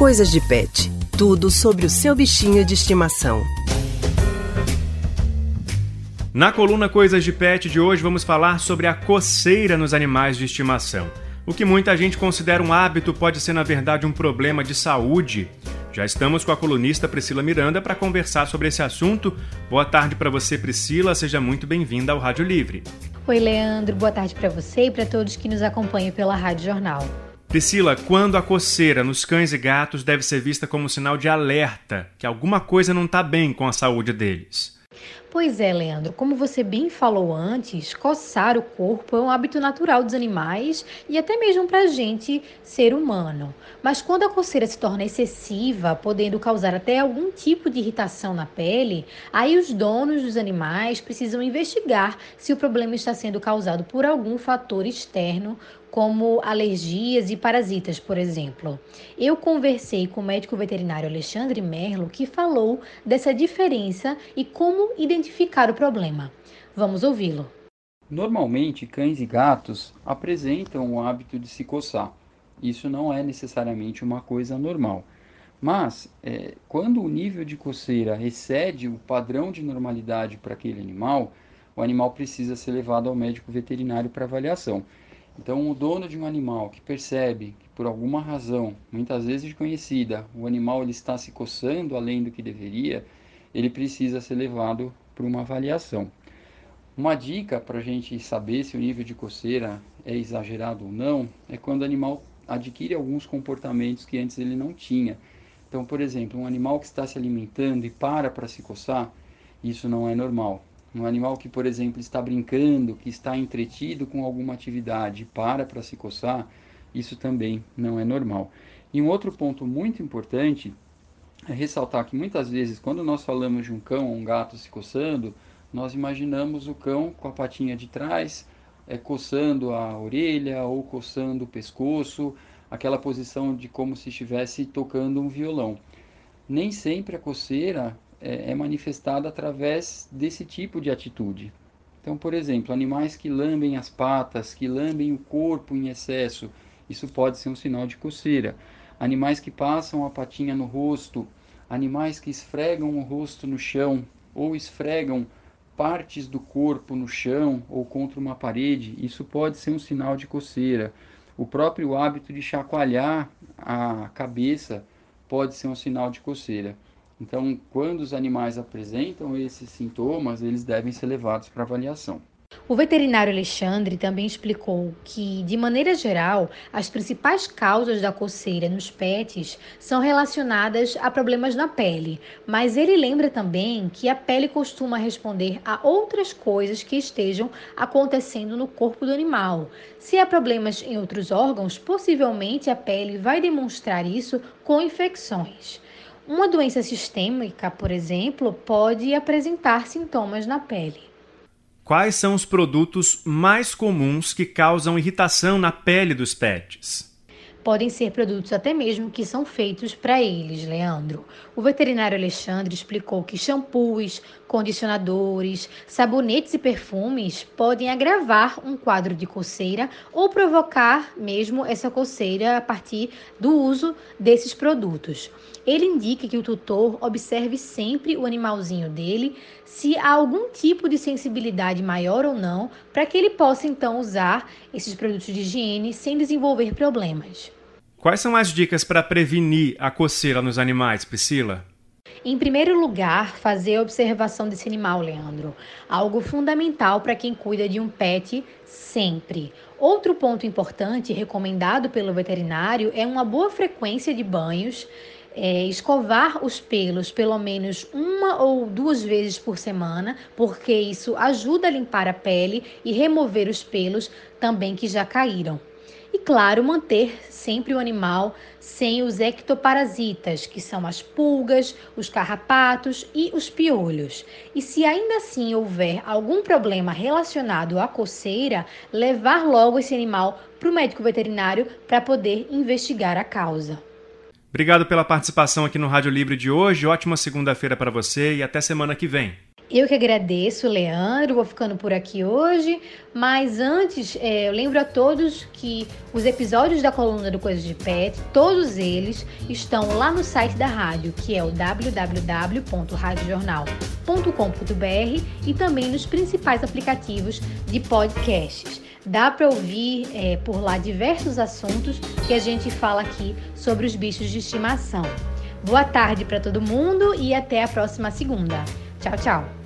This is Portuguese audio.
Coisas de Pet. Tudo sobre o seu bichinho de estimação. Na coluna Coisas de Pet de hoje vamos falar sobre a coceira nos animais de estimação. O que muita gente considera um hábito pode ser, na verdade, um problema de saúde. Já estamos com a colunista Priscila Miranda para conversar sobre esse assunto. Boa tarde para você, Priscila. Seja muito bem-vinda ao Rádio Livre. Oi, Leandro. Boa tarde para você e para todos que nos acompanham pela Rádio Jornal. Priscila, quando a coceira nos cães e gatos deve ser vista como sinal de alerta, que alguma coisa não está bem com a saúde deles? Pois é, Leandro, como você bem falou antes, coçar o corpo é um hábito natural dos animais e até mesmo para a gente, ser humano. Mas quando a coceira se torna excessiva, podendo causar até algum tipo de irritação na pele, aí os donos dos animais precisam investigar se o problema está sendo causado por algum fator externo, como alergias e parasitas, por exemplo. Eu conversei com o médico veterinário Alexandre Merlo, que falou dessa diferença e como identificar o problema. Vamos ouvi-lo. Normalmente, cães e gatos apresentam o hábito de se coçar. Isso não é necessariamente uma coisa normal. Mas, é, quando o nível de coceira excede o padrão de normalidade para aquele animal, o animal precisa ser levado ao médico veterinário para avaliação. Então, o dono de um animal que percebe que por alguma razão, muitas vezes conhecida, o animal ele está se coçando além do que deveria, ele precisa ser levado para uma avaliação. Uma dica para a gente saber se o nível de coceira é exagerado ou não é quando o animal adquire alguns comportamentos que antes ele não tinha. Então, por exemplo, um animal que está se alimentando e para para se coçar, isso não é normal. Um animal que, por exemplo, está brincando, que está entretido com alguma atividade, para para se coçar, isso também não é normal. E um outro ponto muito importante é ressaltar que muitas vezes, quando nós falamos de um cão ou um gato se coçando, nós imaginamos o cão com a patinha de trás, é, coçando a orelha ou coçando o pescoço, aquela posição de como se estivesse tocando um violão. Nem sempre a coceira é, é manifestada através desse tipo de atitude. Então, por exemplo, animais que lambem as patas, que lambem o corpo em excesso, isso pode ser um sinal de coceira. Animais que passam a patinha no rosto, animais que esfregam o rosto no chão ou esfregam partes do corpo no chão ou contra uma parede, isso pode ser um sinal de coceira. O próprio hábito de chacoalhar a cabeça pode ser um sinal de coceira. Então, quando os animais apresentam esses sintomas, eles devem ser levados para avaliação. O veterinário Alexandre também explicou que, de maneira geral, as principais causas da coceira nos pets são relacionadas a problemas na pele, mas ele lembra também que a pele costuma responder a outras coisas que estejam acontecendo no corpo do animal. Se há problemas em outros órgãos, possivelmente a pele vai demonstrar isso com infecções. Uma doença sistêmica, por exemplo, pode apresentar sintomas na pele. Quais são os produtos mais comuns que causam irritação na pele dos pets? Podem ser produtos até mesmo que são feitos para eles, Leandro. O veterinário Alexandre explicou que shampoos, condicionadores, sabonetes e perfumes podem agravar um quadro de coceira ou provocar mesmo essa coceira a partir do uso desses produtos. Ele indica que o tutor observe sempre o animalzinho dele se há algum tipo de sensibilidade maior ou não, para que ele possa então usar esses produtos de higiene sem desenvolver problemas. Quais são as dicas para prevenir a coceira nos animais, Priscila? Em primeiro lugar, fazer a observação desse animal, Leandro. Algo fundamental para quem cuida de um pet sempre. Outro ponto importante recomendado pelo veterinário é uma boa frequência de banhos. É, escovar os pelos pelo menos uma ou duas vezes por semana, porque isso ajuda a limpar a pele e remover os pelos também que já caíram. E claro, manter sempre o animal sem os ectoparasitas, que são as pulgas, os carrapatos e os piolhos. E se ainda assim houver algum problema relacionado à coceira, levar logo esse animal para o médico veterinário para poder investigar a causa. Obrigado pela participação aqui no Rádio Livre de hoje. Ótima segunda-feira para você e até semana que vem. Eu que agradeço, Leandro. Vou ficando por aqui hoje. Mas antes, é, eu lembro a todos que os episódios da coluna do Coisas de Pet, todos eles estão lá no site da rádio, que é o www.radiojornal.com.br e também nos principais aplicativos de podcasts. Dá para ouvir é, por lá diversos assuntos que a gente fala aqui sobre os bichos de estimação. Boa tarde para todo mundo e até a próxima segunda. Tchau, tchau.